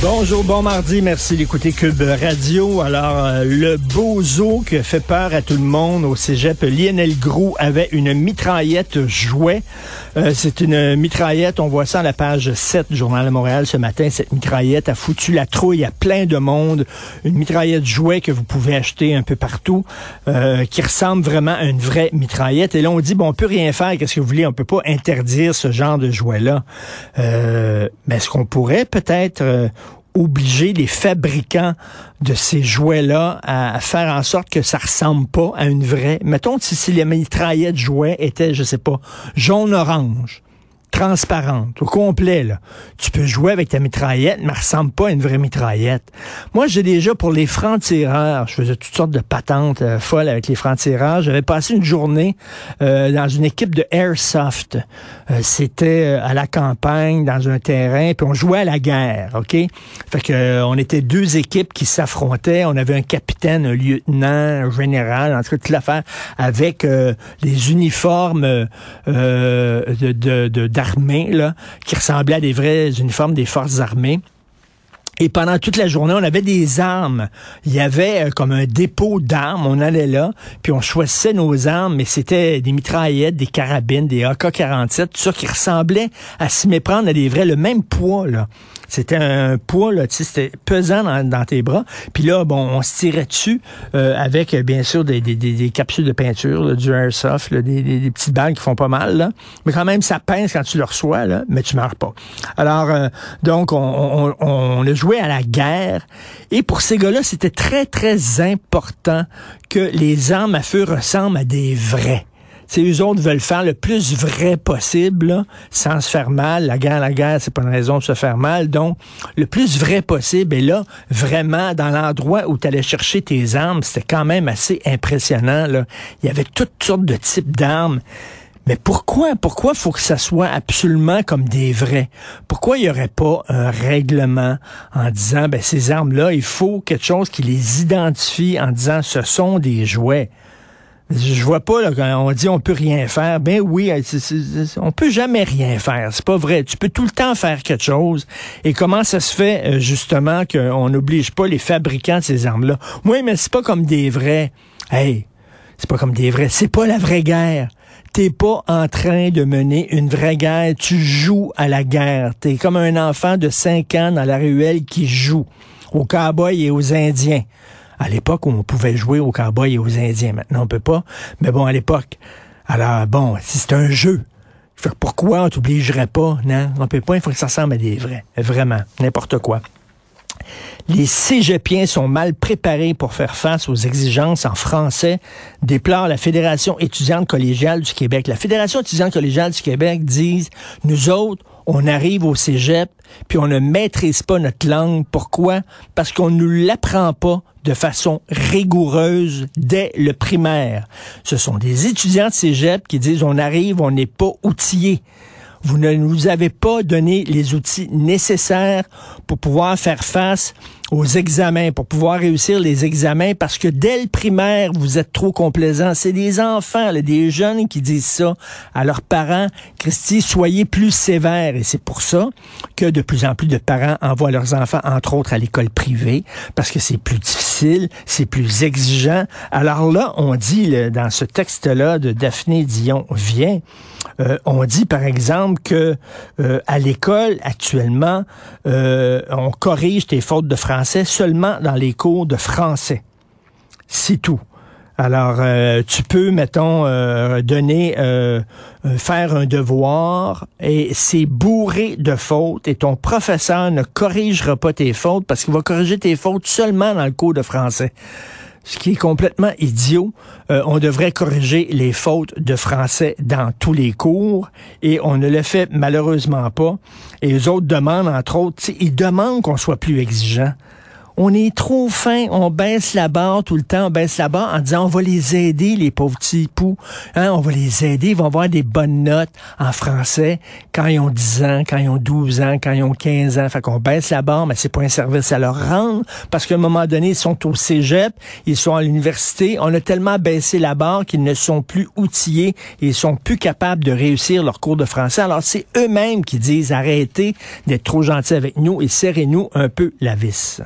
Bonjour, bon mardi, merci d'écouter Cube Radio. Alors, euh, le bozo qui fait peur à tout le monde au cégep, Lionel Groux avait une mitraillette jouet. Euh, c'est une mitraillette, on voit ça à la page 7 du Journal de Montréal ce matin. Cette mitraillette a foutu la trouille à plein de monde. Une mitraillette jouet que vous pouvez acheter un peu partout, euh, qui ressemble vraiment à une vraie mitraillette. Et là, on dit, bon, on peut rien faire, qu'est-ce que vous voulez? On peut pas interdire ce genre de jouet-là. mais est-ce qu'on pourrait peut-être obliger les fabricants de ces jouets-là à, faire en sorte que ça ressemble pas à une vraie. Mettons si, si les mitraillettes jouets étaient, je sais pas, jaune-orange transparente, au complet. Là. Tu peux jouer avec ta mitraillette, mais elle ressemble pas à une vraie mitraillette. Moi, j'ai déjà pour les francs-tireurs, je faisais toutes sortes de patentes euh, folles avec les francs-tireurs. J'avais passé une journée euh, dans une équipe de airsoft. Euh, c'était à la campagne, dans un terrain, puis on jouait à la guerre, OK? Fait que on était deux équipes qui s'affrontaient. On avait un capitaine, un lieutenant, un général, en tout cas toute l'affaire, avec les uniformes de, de, de qui ressemblaient à des vrais uniformes des forces armées. Et pendant toute la journée, on avait des armes. Il y avait euh, comme un dépôt d'armes. On allait là, puis on choisissait nos armes, mais c'était des mitraillettes, des carabines, des AK-47, tout ça qui ressemblait à s'y méprendre à des vrais, le même poids. C'était un poids, là, c'était pesant dans, tes bras. Puis là, bon, on se tirait dessus euh, avec, bien sûr, des, capsules de peinture, du airsoft, des, des, petites balles qui font pas mal. Là. Mais quand même, ça pince quand tu le reçois, là, mais tu meurs pas. Alors, euh, donc, on, on, on a joué à la guerre. Et pour ces gars-là, c'était très, très important que les armes à feu ressemblent à des vrais c'est eux autres veulent faire le plus vrai possible, sans se faire mal. La guerre, la guerre, c'est pas une raison de se faire mal. Donc, le plus vrai possible. Et là, vraiment, dans l'endroit où tu allais chercher tes armes, c'était quand même assez impressionnant. Là. Il y avait toutes sortes de types d'armes. Mais pourquoi, pourquoi faut que ça soit absolument comme des vrais? Pourquoi il n'y aurait pas un règlement en disant, ben, ces armes-là, il faut quelque chose qui les identifie en disant, ce sont des jouets? Je vois pas là, quand on dit on peut rien faire. Ben oui, on peut jamais rien faire. C'est pas vrai. Tu peux tout le temps faire quelque chose. Et comment ça se fait euh, justement qu'on n'oblige pas les fabricants de ces armes-là? Oui, mais c'est pas comme des vrais. Hey, c'est pas comme des vrais. C'est pas la vraie guerre. T'es pas en train de mener une vraie guerre. Tu joues à la guerre. T'es comme un enfant de 5 ans dans la ruelle qui joue aux cowboys et aux Indiens à l'époque on pouvait jouer aux cowboys et aux Indiens. Maintenant, on peut pas. Mais bon, à l'époque. Alors, bon, si c'est un jeu, pourquoi on t'obligerait pas? Non, on peut pas, il faut que ça ressemble à des vrais. Vraiment, n'importe quoi. Les cégepiens sont mal préparés pour faire face aux exigences en français, déplore la Fédération étudiante collégiale du Québec. La Fédération étudiante collégiale du Québec dit, nous autres, on arrive au cégep, puis on ne maîtrise pas notre langue. Pourquoi? Parce qu'on ne l'apprend pas de façon rigoureuse dès le primaire. Ce sont des étudiants de cégep qui disent on arrive, on n'est pas outillés. Vous ne nous avez pas donné les outils nécessaires pour pouvoir faire face aux examens, pour pouvoir réussir les examens, parce que dès le primaire, vous êtes trop complaisant. C'est des enfants, des jeunes qui disent ça à leurs parents. Christy, soyez plus sévères. Et c'est pour ça que de plus en plus de parents envoient leurs enfants, entre autres, à l'école privée, parce que c'est plus difficile, c'est plus exigeant. Alors là, on dit dans ce texte-là de Daphné Dion vient, euh, on dit par exemple que euh, à l'école actuellement, euh, on corrige tes fautes de français seulement dans les cours de français. C'est tout. Alors, tu peux, mettons, donner, faire un devoir et c'est bourré de fautes et ton professeur ne corrigera pas tes fautes parce qu'il va corriger tes fautes seulement dans le cours de français. Ce qui est complètement idiot. Euh, on devrait corriger les fautes de français dans tous les cours et on ne le fait malheureusement pas. Et les autres demandent, entre autres, ils demandent qu'on soit plus exigeant on est trop fin, on baisse la barre tout le temps, on baisse la barre en disant on va les aider, les pauvres petits poux. Hein, on va les aider, ils vont avoir des bonnes notes en français quand ils ont 10 ans, quand ils ont 12 ans, quand ils ont 15 ans. Fait qu'on baisse la barre, mais c'est pas un service à leur rendre parce qu'à un moment donné, ils sont au cégep, ils sont à l'université. On a tellement baissé la barre qu'ils ne sont plus outillés et ils sont plus capables de réussir leur cours de français. Alors c'est eux-mêmes qui disent arrêtez d'être trop gentils avec nous et serrez-nous un peu la vis.